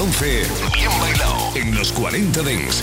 11, bien bailado. En los 40 Dents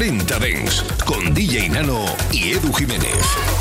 40 Dents con DJ Nano y Edu Jiménez.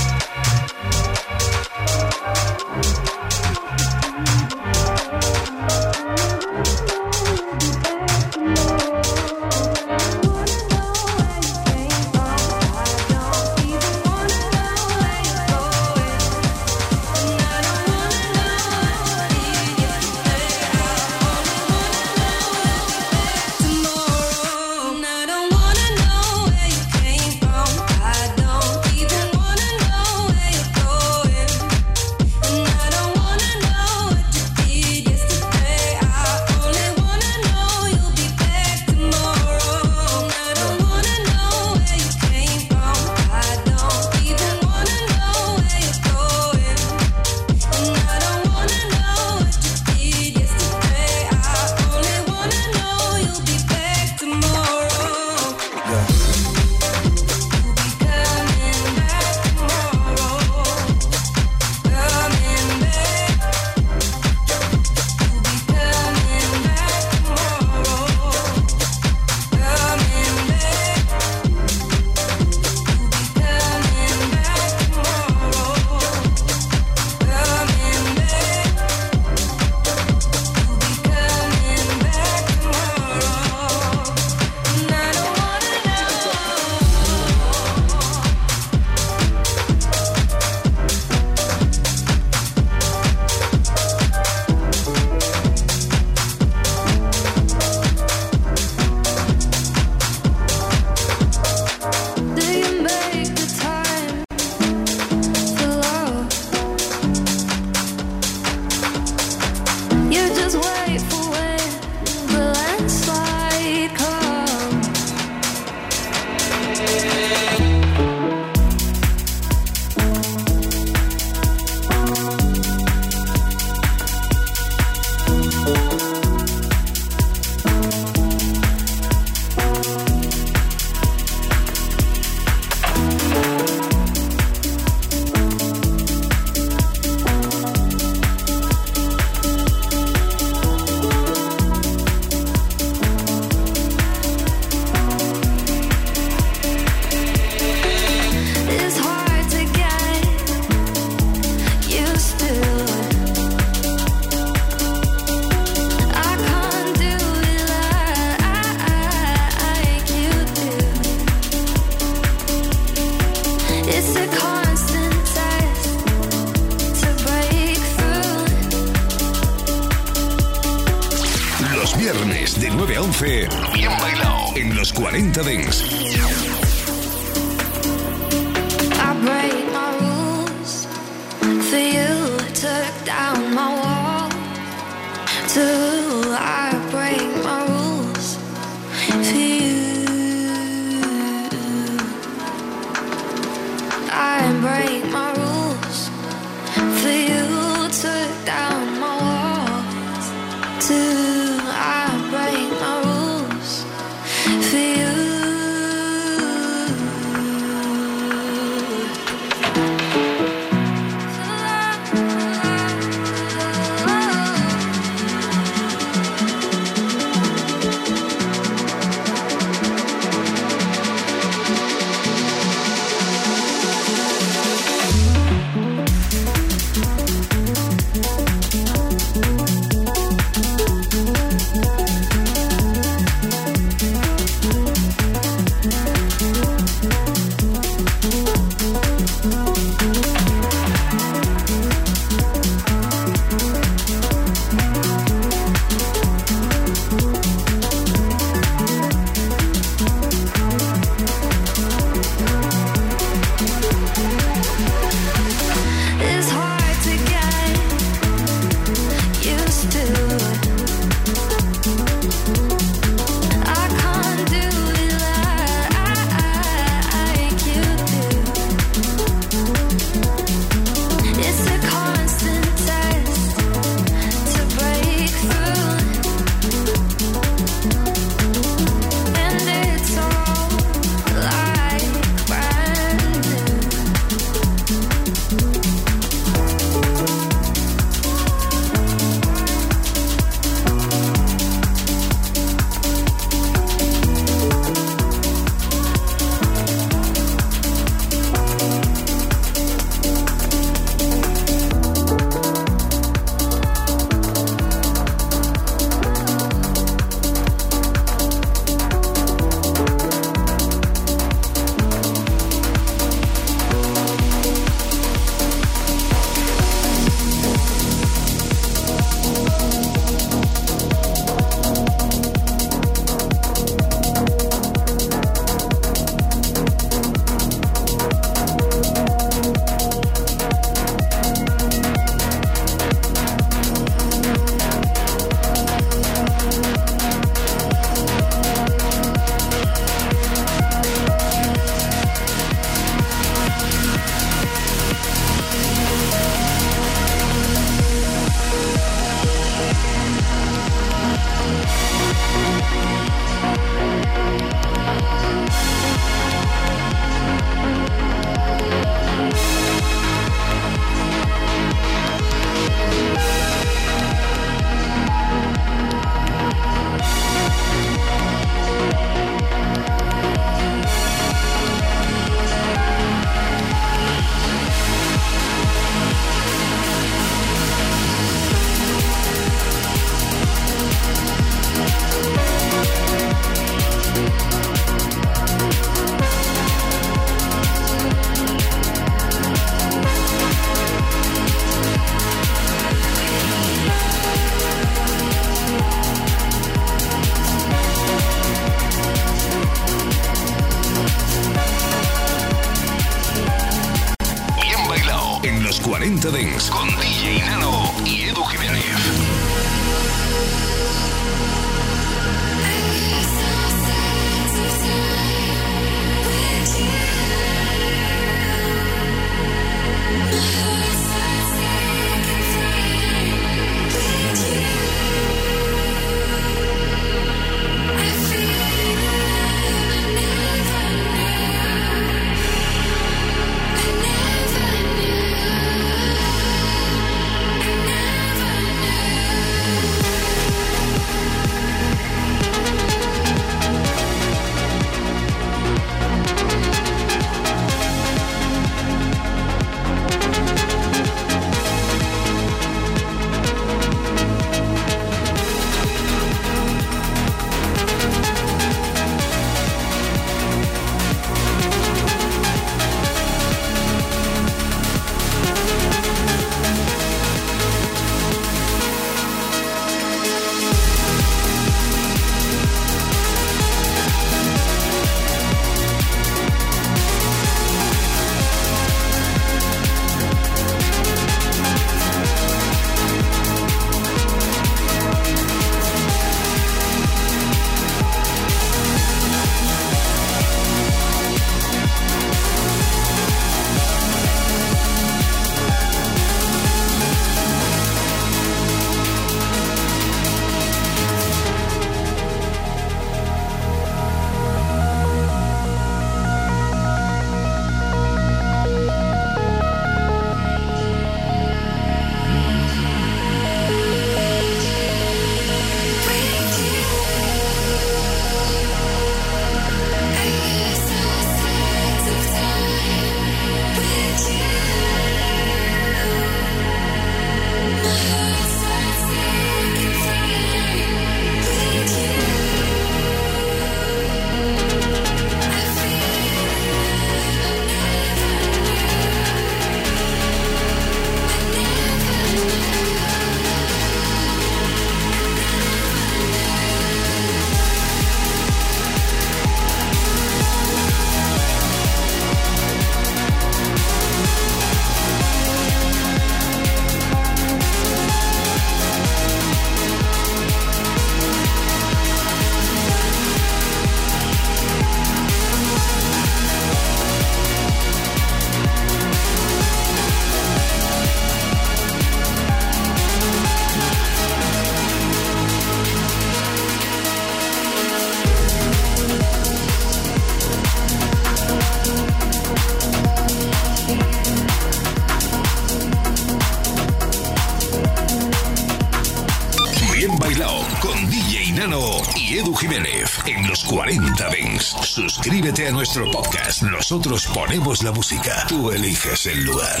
Y Edu Jiménez en los 40 Dents. Suscríbete a nuestro podcast. Nosotros ponemos la música. Tú eliges el lugar.